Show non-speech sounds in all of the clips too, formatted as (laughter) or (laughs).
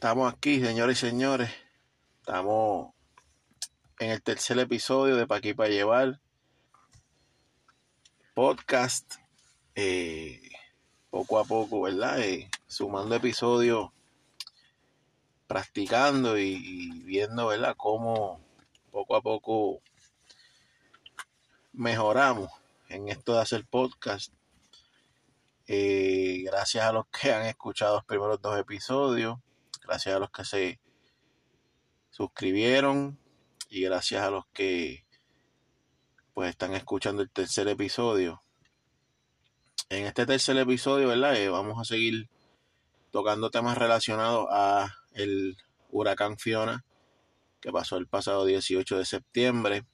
Estamos aquí, señores y señores. Estamos en el tercer episodio de Pa' aquí para llevar. Podcast. eh, poco a poco, ¿verdad? Eh, sumando episodios, practicando y, viendo, ¿verdad? Cómo poco a poco mejoramos en esto de hacer podcast. Eh, gracias a los que han escuchado los primeros dos episodios, gracias a los que se suscribieron y gracias a los que pues están escuchando el tercer episodio. En este tercer episodio, ¿verdad? Eh, vamos a seguir tocando temas relacionados a el huracán Fiona que pasó el pasado 18 de septiembre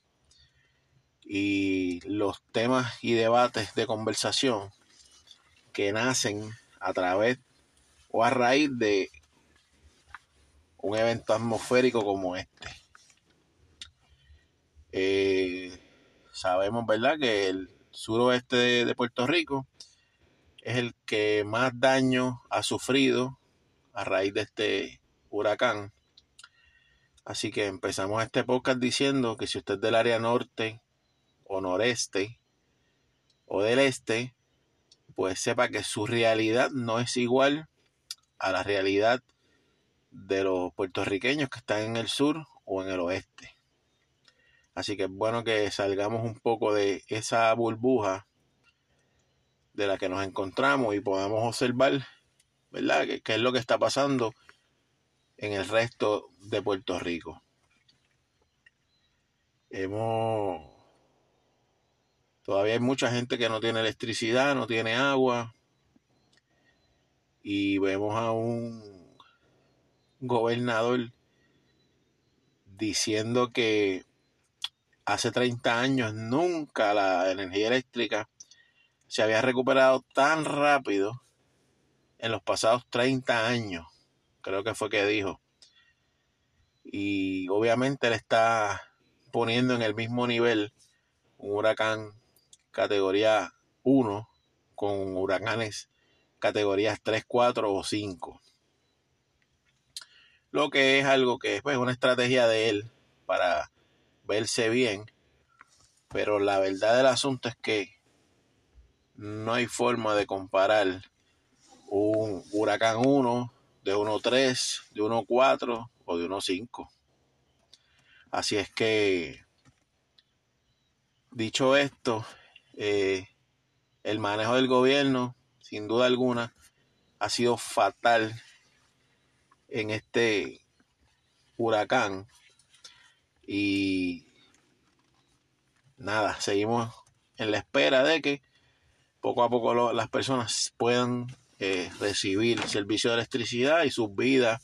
y los temas y debates de conversación que nacen a través o a raíz de un evento atmosférico como este. Eh, sabemos, ¿verdad?, que el suroeste de, de Puerto Rico es el que más daño ha sufrido a raíz de este huracán. Así que empezamos este podcast diciendo que si usted es del área norte o noreste o del este, pues sepa que su realidad no es igual a la realidad de los puertorriqueños que están en el sur o en el oeste. Así que es bueno que salgamos un poco de esa burbuja de la que nos encontramos y podamos observar, ¿verdad?, qué, qué es lo que está pasando en el resto de Puerto Rico. Hemos Todavía hay mucha gente que no tiene electricidad, no tiene agua. Y vemos a un gobernador diciendo que hace 30 años nunca la energía eléctrica se había recuperado tan rápido en los pasados 30 años. Creo que fue que dijo. Y obviamente él está poniendo en el mismo nivel un huracán categoría 1 con huracanes categorías 3, 4 o 5. Lo que es algo que es pues, una estrategia de él para verse bien. Pero la verdad del asunto es que no hay forma de comparar un huracán 1 de 1.3, de 1.4 o de 1.5. Así es que, dicho esto, eh, el manejo del gobierno, sin duda alguna, ha sido fatal en este huracán. Y nada, seguimos en la espera de que poco a poco las personas puedan eh, recibir servicio de electricidad y sus vidas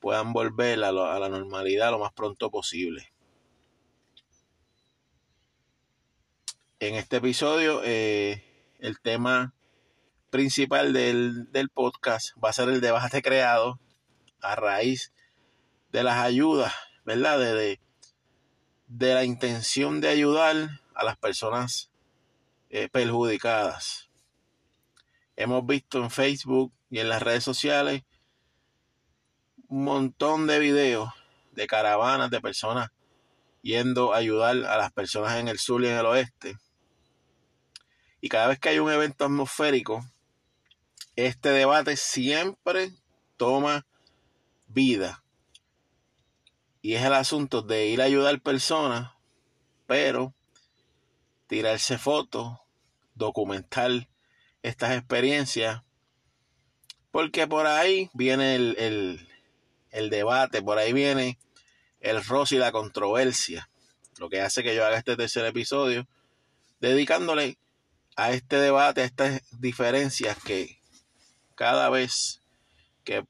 puedan volver a, a la normalidad lo más pronto posible. en este episodio eh, el tema principal del, del, podcast va a ser el debate creado a raíz de las ayudas, ¿verdad? De, de, la intención de ayudar a las personas eh, perjudicadas. Hemos visto en Facebook y en las redes sociales un montón de videos de caravanas de personas yendo a ayudar a las personas en el sur y en el oeste y cada vez que hay un evento atmosférico, este debate siempre toma vida. Y es el asunto de ir a ayudar personas, pero tirarse fotos, documentar estas experiencias, porque por ahí viene el, el, debate, por ahí viene el roce y la controversia, lo que hace que yo haga este tercer episodio, dedicándole a este debate, a estas diferencias que cada vez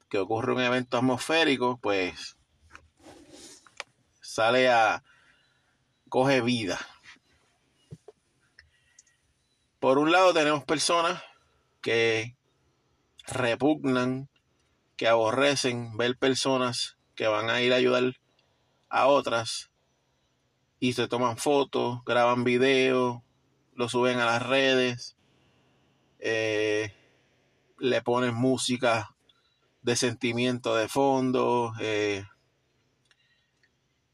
que, ocurre un evento atmosférico, pues sale a, coge vida. Por un lado tenemos personas que repugnan, que aborrecen ver personas que van a ir a ayudar a otras y se toman fotos, graban videos, lo suben a las redes, eh, le ponen música de sentimiento de fondo. Eh,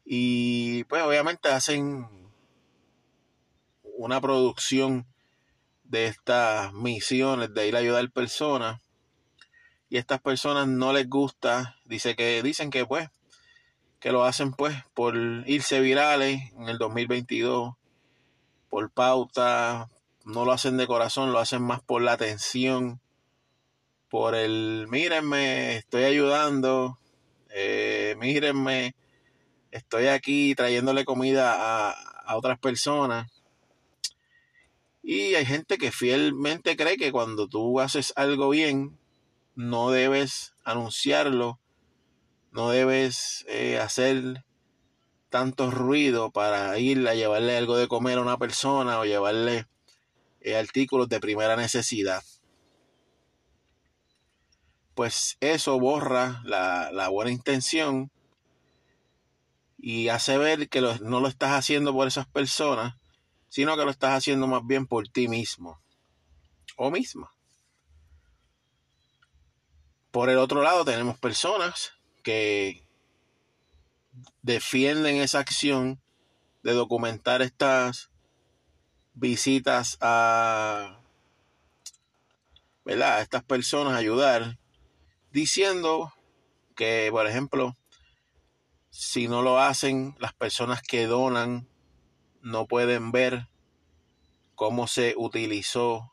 y pues obviamente hacen una producción de estas misiones de ir a ayudar personas y a estas personas no les gusta, dice que dicen que pues que lo hacen pues por irse virales en el 2022, por pauta, no lo hacen de corazón, lo hacen más por la atención, por el mírenme, estoy ayudando, eh, mírenme, estoy aquí trayéndole comida a, a otras personas. Y hay gente que fielmente cree que cuando tú haces algo bien, no debes anunciarlo, no debes eh, hacer tanto ruido para ir a llevarle algo de comer a una persona o llevarle eh, artículos de primera necesidad. Pues eso borra la, buena intención y hace ver que no lo estás haciendo por esas personas, sino que lo estás haciendo más bien por ti mismo o misma. Por el otro lado tenemos personas que defienden esa acción de documentar estas visitas a, ¿verdad? a estas personas, ayudar, diciendo que, por ejemplo, si no lo hacen, las personas que donan no pueden ver cómo se utilizó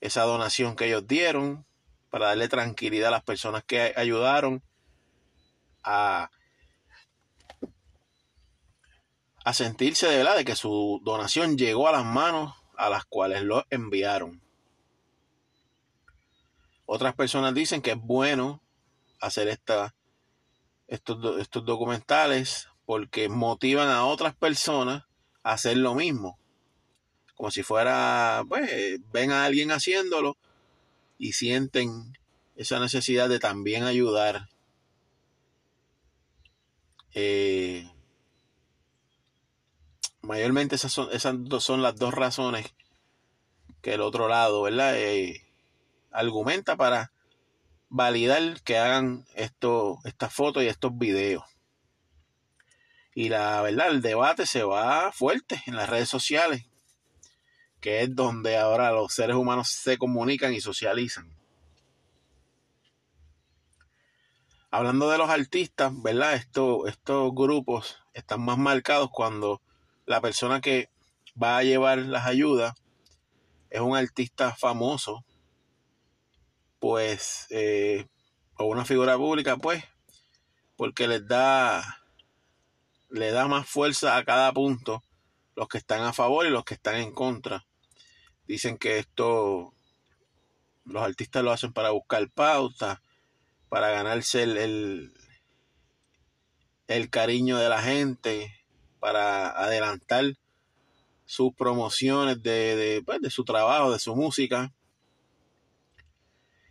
esa donación que ellos dieron para darle tranquilidad a las personas que ayudaron a, sentirse de verdad de que su donación llegó a las manos a las cuales lo enviaron. Otras personas dicen que es bueno hacer esta, estos, estos documentales porque motivan a otras personas a hacer lo mismo. Como si fuera, pues, ven a alguien haciéndolo y sienten esa necesidad de también ayudar. Eh, mayormente esas son, esas son las dos razones que el otro lado, ¿verdad? Eh, argumenta para validar que hagan esto, estas fotos y estos videos. Y la verdad, el debate se va fuerte en las redes sociales que es donde ahora los seres humanos se comunican y socializan. Hablando de los artistas, ¿verdad? Estos, estos grupos están más marcados cuando la persona que va a llevar las ayudas es un artista famoso, pues, eh, o una figura pública, pues, porque les da, le da más fuerza a cada punto los que están a favor y los que están en contra. Dicen que esto los artistas lo hacen para buscar pautas, para ganarse el, el, cariño de la gente, para adelantar sus promociones de, de, pues, de su trabajo, de su música.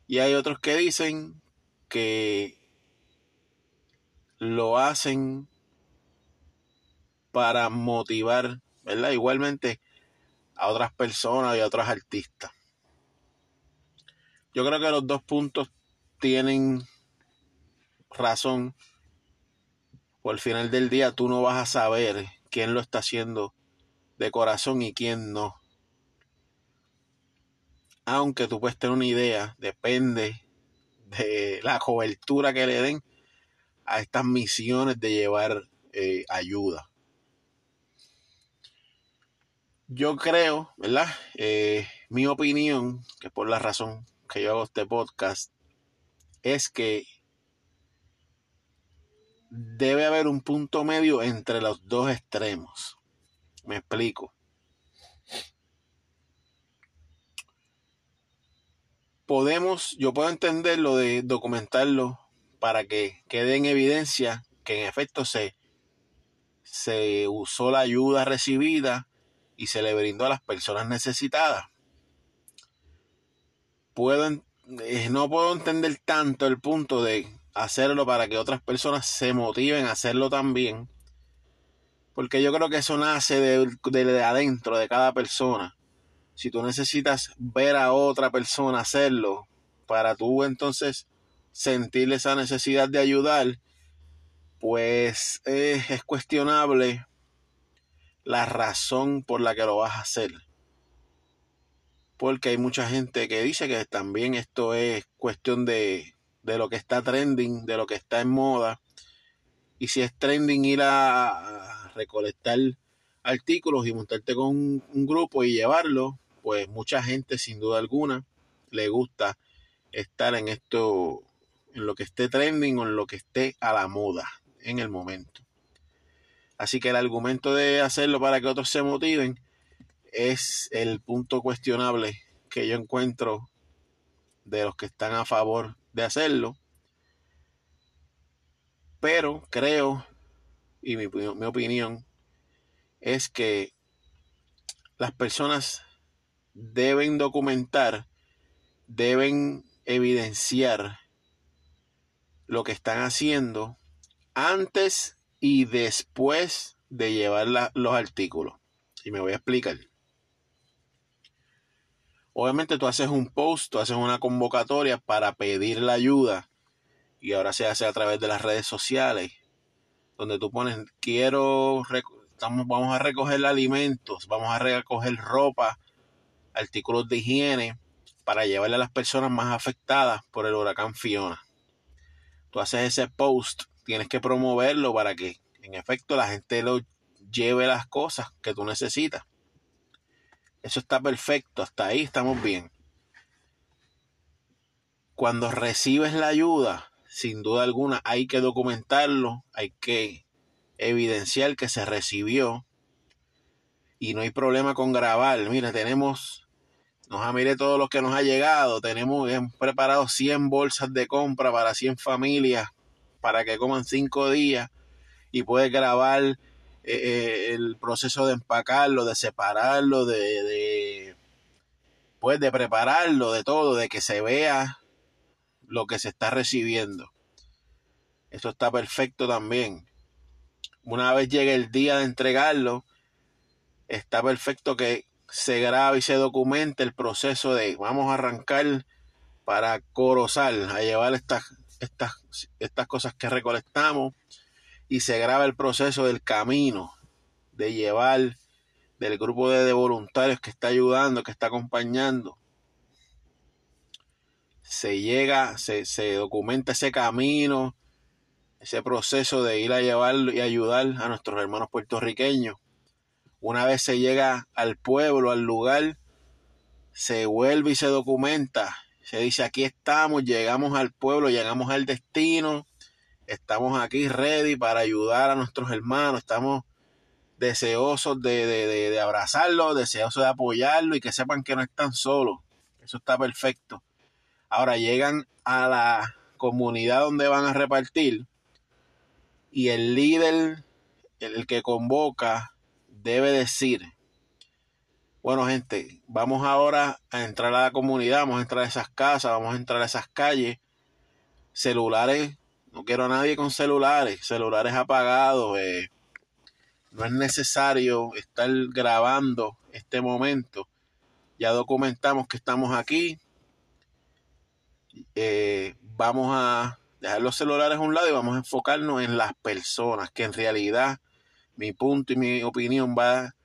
Y hay otros que dicen que lo hacen para motivar ¿verdad? Igualmente a otras personas y a otros artistas. Yo creo que los dos puntos tienen razón. Por el final del día tú no vas a saber quién lo está haciendo de corazón y quién no. Aunque tú puedes tener una idea, depende de la cobertura que le den a estas misiones de llevar eh, ayuda. Yo creo, ¿verdad? Eh, mi opinión, que por la razón que yo hago este podcast, es que debe haber un punto medio entre los dos extremos. Me explico. Podemos, yo puedo entender lo de documentarlo para que quede en evidencia que en efecto se, se usó la ayuda recibida y se le brindó a las personas necesitadas. Puedo, eh, no puedo entender tanto el punto de hacerlo para que otras personas se motiven a hacerlo también. Porque yo creo que eso nace de, de, adentro de cada persona. Si tú necesitas ver a otra persona hacerlo para tú entonces sentir esa necesidad de ayudar, pues es cuestionable la razón por la que lo vas a hacer. Porque hay mucha gente que dice que también esto es cuestión de, de lo que está trending, de lo que está en moda. Y si es trending ir a, recolectar artículos y montarte con un, grupo y llevarlo, pues mucha gente sin duda alguna le gusta estar en esto, en lo que esté trending o en lo que esté a la moda en el momento. Así que el argumento de hacerlo para que otros se motiven es el punto cuestionable que yo encuentro de los que están a favor de hacerlo. Pero creo, y mi, mi opinión, es que las personas deben documentar, deben evidenciar lo que están haciendo antes y después de llevar los artículos. Y me voy a explicar. Obviamente tú haces un post, tú haces una convocatoria para pedir la ayuda. Y ahora se hace a través de las redes sociales. Donde tú pones, quiero, vamos a recoger alimentos, vamos a recoger ropa, artículos de higiene para llevarle a las personas más afectadas por el huracán Fiona. Tú haces ese post tienes que promoverlo para que en efecto la gente lo lleve las cosas que tú necesitas. Eso está perfecto, hasta ahí estamos bien. Cuando recibes la ayuda, sin duda alguna hay que documentarlo, hay que evidenciar que se recibió y no hay problema con grabar. Mira, tenemos, nos ha mire todo lo que nos ha llegado, tenemos preparado 100 bolsas de compra para 100 familias para que coman cinco días y puedes grabar eh, eh, el proceso de empacarlo, de separarlo, de, de, pues de prepararlo, de todo, de que se vea lo que se está recibiendo. Eso está perfecto también. Una vez llegue el día de entregarlo, está perfecto que se grabe y se documente el proceso de vamos a arrancar para Corozal, a llevar estas estas, estas cosas que recolectamos y se graba el proceso del camino de llevar del grupo de, voluntarios que está ayudando, que está acompañando. Se llega, se, se documenta ese camino, ese proceso de ir a llevar y ayudar a nuestros hermanos puertorriqueños. Una vez se llega al pueblo, al lugar, se vuelve y se documenta se dice, aquí estamos, llegamos al pueblo, llegamos al destino, estamos aquí ready para ayudar a nuestros hermanos, estamos deseosos de, de, de, abrazarlos, deseosos de apoyarlos y que sepan que no están solos. Eso está perfecto. Ahora llegan a la comunidad donde van a repartir y el líder, el que convoca, debe decir, bueno, gente, vamos ahora a entrar a la comunidad, vamos a entrar a esas casas, vamos a entrar a esas calles. Celulares, no quiero a nadie con celulares, celulares apagados. Eh, no es necesario estar grabando este momento. Ya documentamos que estamos aquí. Eh, vamos a dejar los celulares a un lado y vamos a enfocarnos en las personas, que en realidad mi punto y mi opinión va,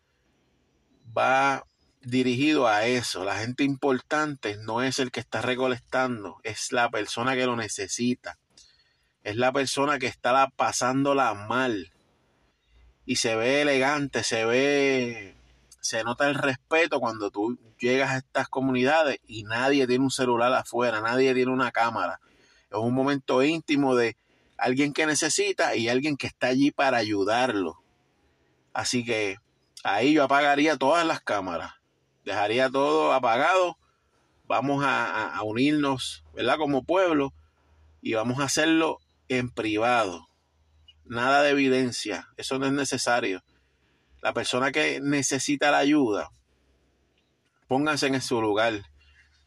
va dirigido a eso. La gente importante no es el que está recolectando, es la persona que lo necesita. Es la persona que está pasándola mal. Y se ve elegante, se ve, se nota el respeto cuando tú llegas a estas comunidades y nadie tiene un celular afuera, nadie tiene una cámara. Es un momento íntimo de alguien que necesita y alguien que está allí para ayudarlo. Así que ahí yo apagaría todas las cámaras dejaría todo apagado. Vamos a, unirnos, ¿verdad? Como pueblo y vamos a hacerlo en privado. Nada de evidencia, eso no es necesario. La persona que necesita la ayuda, pónganse en su lugar.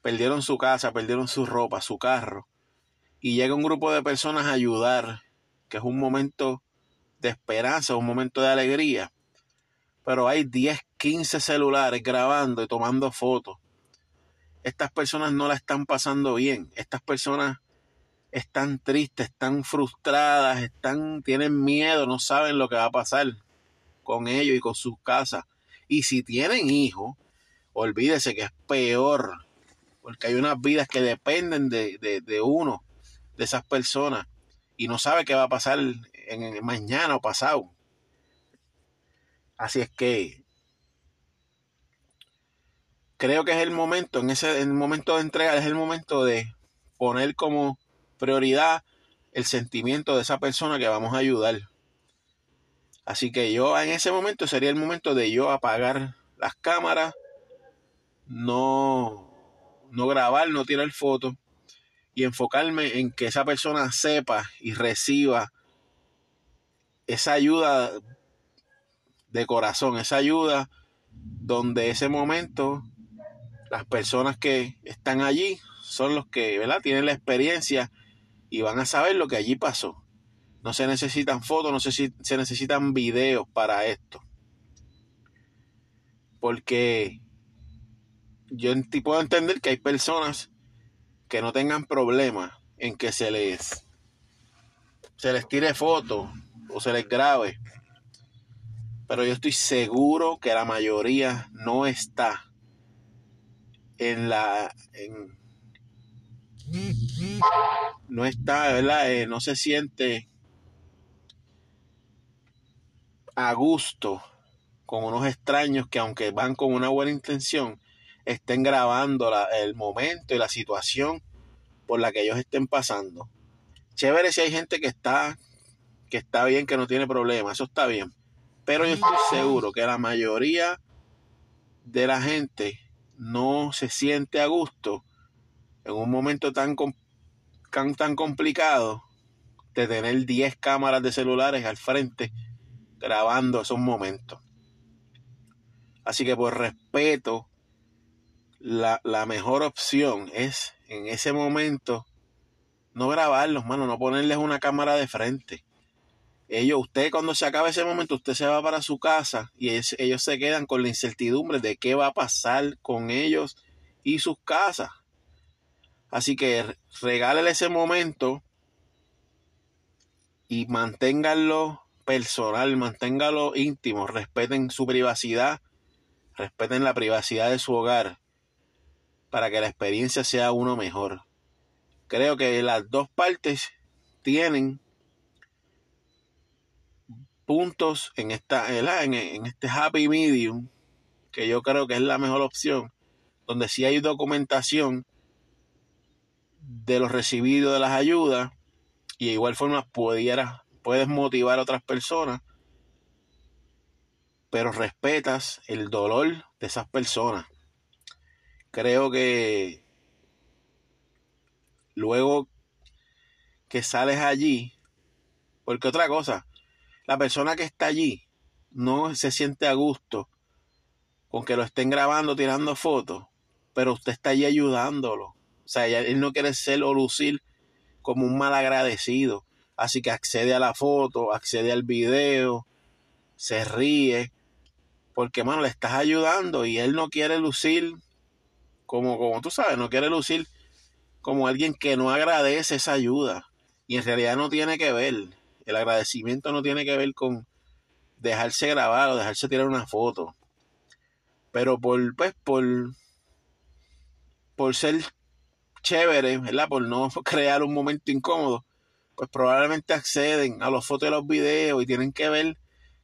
Perdieron su casa, perdieron su ropa, su carro. Y llega un grupo de personas a ayudar, que es un momento de esperanza, un momento de alegría pero hay 10, 15 celulares grabando y tomando fotos. Estas personas no la están pasando bien. Estas personas están tristes, están frustradas, están, tienen miedo, no saben lo que va a pasar con ellos y con sus casas. Y si tienen hijos, olvídese que es peor, porque hay unas vidas que dependen de, de uno, de esas personas, y no sabe qué va a pasar en, mañana o pasado. Así es que creo que es el momento, en ese el momento de entrega, es el momento de poner como prioridad el sentimiento de esa persona que vamos a ayudar. Así que yo en ese momento sería el momento de yo apagar las cámaras, no, no grabar, no tirar fotos y enfocarme en que esa persona sepa y reciba esa ayuda de corazón, esa ayuda donde ese momento las personas que están allí son los que, ¿verdad? Tienen la experiencia y van a saber lo que allí pasó. No se necesitan fotos, no se, se necesitan videos para esto. Porque yo puedo entender que hay personas que no tengan problemas en que se les se les tire fotos o se les grabe. Pero yo estoy seguro que la mayoría no está en la no está, ¿verdad? Eh, no se siente a gusto con unos extraños que aunque van con una buena intención, estén grabando el momento y la situación por la que ellos estén pasando. Chévere si hay gente que está, que está bien, que no tiene problema, eso está bien. Pero yo estoy seguro que la mayoría de la gente no se siente a gusto en un momento tan, tan, tan complicado de tener 10 cámaras de celulares al frente grabando esos momentos. Así que por respeto la, mejor opción es en ese momento no grabarlos, mano, no ponerles una cámara de frente. Ellos, usted cuando se acabe ese momento, usted se va para su casa y ellos se quedan con la incertidumbre de qué va a pasar con ellos y sus casas. Así que regálele ese momento y manténganlo personal, manténganlo íntimo, respeten su privacidad, respeten la privacidad de su hogar para que la experiencia sea uno mejor. Creo que las dos partes tienen puntos en esta en, este happy medium que yo creo que es la mejor opción donde si hay documentación de los recibidos de las ayudas y de igual forma pudiera, puedes motivar a otras personas pero respetas el dolor de esas personas. Creo que luego que sales allí, porque otra cosa, la persona que está allí no se siente a gusto con que lo estén grabando, tirando fotos, pero usted está allí ayudándolo. O sea, él no quiere ser o lucir como un mal agradecido. Así que accede a la foto, accede al video, se ríe, porque, mano, le estás ayudando y él no quiere lucir como, como tú sabes, no quiere lucir como alguien que no agradece esa ayuda. Y en realidad no tiene que ver. El agradecimiento no tiene que ver con dejarse grabar o dejarse tirar una foto. Pero por, pues, por, por ser chévere, ¿verdad? Por no (laughs) crear un momento incómodo, pues probablemente acceden a las fotos y los videos y tienen que ver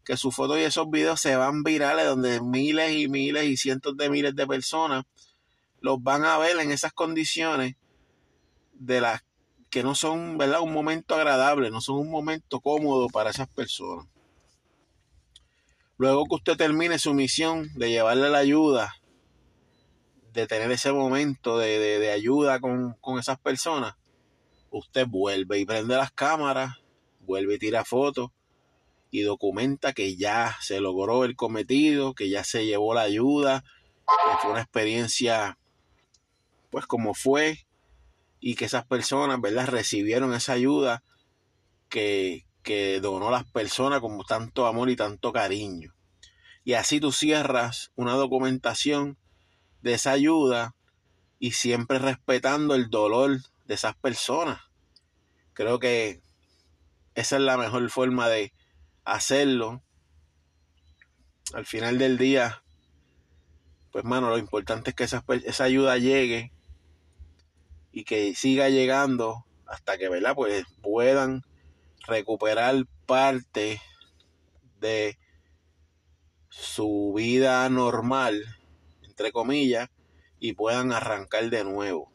que sus fotos y esos videos se van virales donde miles y miles y cientos de miles de personas los van a ver en esas condiciones de las que no son, ¿verdad? Un momento agradable, no son un momento cómodo para esas personas. Luego que usted termine su misión de llevarle la ayuda, de tener ese momento de, ayuda con, con, esas personas, usted vuelve y prende las cámaras, vuelve y tira fotos y documenta que ya se logró el cometido, que ya se llevó la ayuda, que fue una experiencia pues como fue y que esas personas, ¿verdad? Recibieron esa ayuda que, que donó las personas con tanto amor y tanto cariño. Y así tú cierras una documentación de esa ayuda y siempre respetando el dolor de esas personas. Creo que esa es la mejor forma de hacerlo. Al final del día, pues mano, lo importante es que esa, esa ayuda llegue y que siga llegando hasta que, ¿verdad? Pues puedan recuperar parte de su vida normal, entre comillas, y puedan arrancar de nuevo.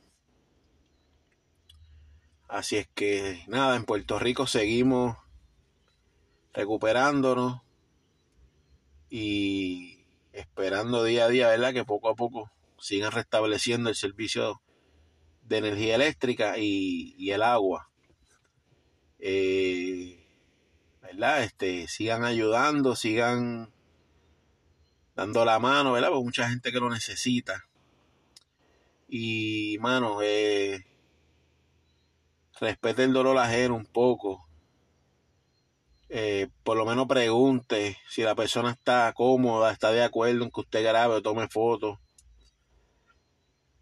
Así es que nada, en Puerto Rico seguimos recuperándonos y esperando día a día, ¿verdad? Que poco a poco sigan restableciendo el servicio de energía eléctrica y, el agua. Eh, ¿Verdad? Este, sigan ayudando, sigan dando la mano, ¿verdad? Porque mucha gente que lo necesita. Y, mano, eh, respete el dolor ajeno un poco. Eh, por lo menos pregunte si la persona está cómoda, está de acuerdo en que usted grabe o tome fotos.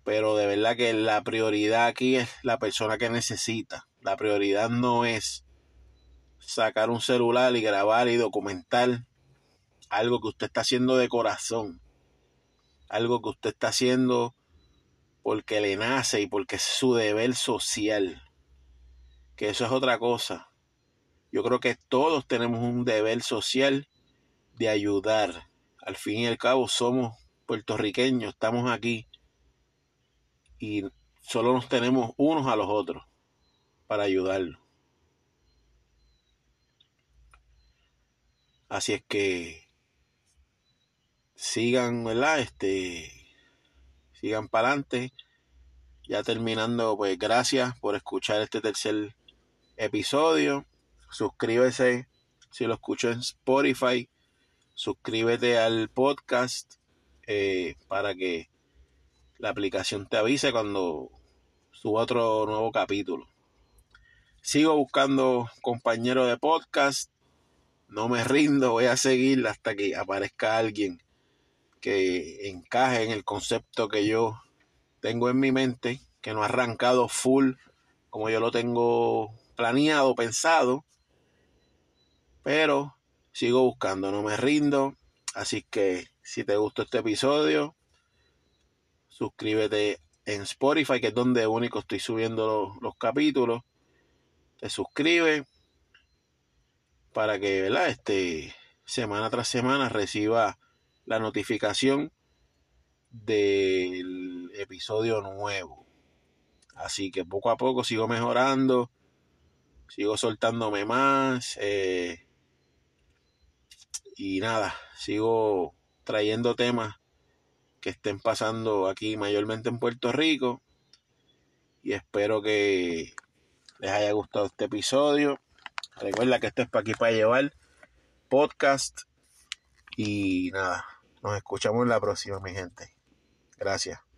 Pero de verdad que la prioridad aquí es la persona que necesita. La prioridad no es sacar un celular y grabar y documentar algo que usted está haciendo de corazón. Algo que usted está haciendo porque le nace y porque es su deber social que eso es otra cosa. Yo creo que todos tenemos un deber social de ayudar. Al fin y al cabo somos puertorriqueños, estamos aquí y solo nos tenemos unos a los otros para ayudarlos. Así es que sigan, ¿verdad? Este, sigan para adelante. Ya terminando, pues gracias por escuchar este tercer episodio. Suscríbese si lo escucho en Spotify. Suscríbete al podcast eh, para que la aplicación te avise cuando suba otro nuevo capítulo. Sigo buscando compañero de podcast. No me rindo, voy a seguir hasta que aparezca alguien que encaje en el concepto que yo tengo en mi mente, que no ha arrancado full como yo lo tengo planeado, pensado, pero sigo buscando, no me rindo. Así que si te gustó este episodio, suscríbete en Spotify, que es donde único estoy subiendo los, capítulos. Te suscribe para que, ¿verdad? Este, semana tras semana reciba la notificación del episodio nuevo. Así que poco a poco sigo mejorando sigo soltándome más. Eh, y nada, sigo trayendo temas que estén pasando aquí mayormente en Puerto Rico. Y espero que les haya gustado este episodio. Recuerda que esto es para aquí para llevar podcast. Y nada, nos escuchamos en la próxima, mi gente. Gracias.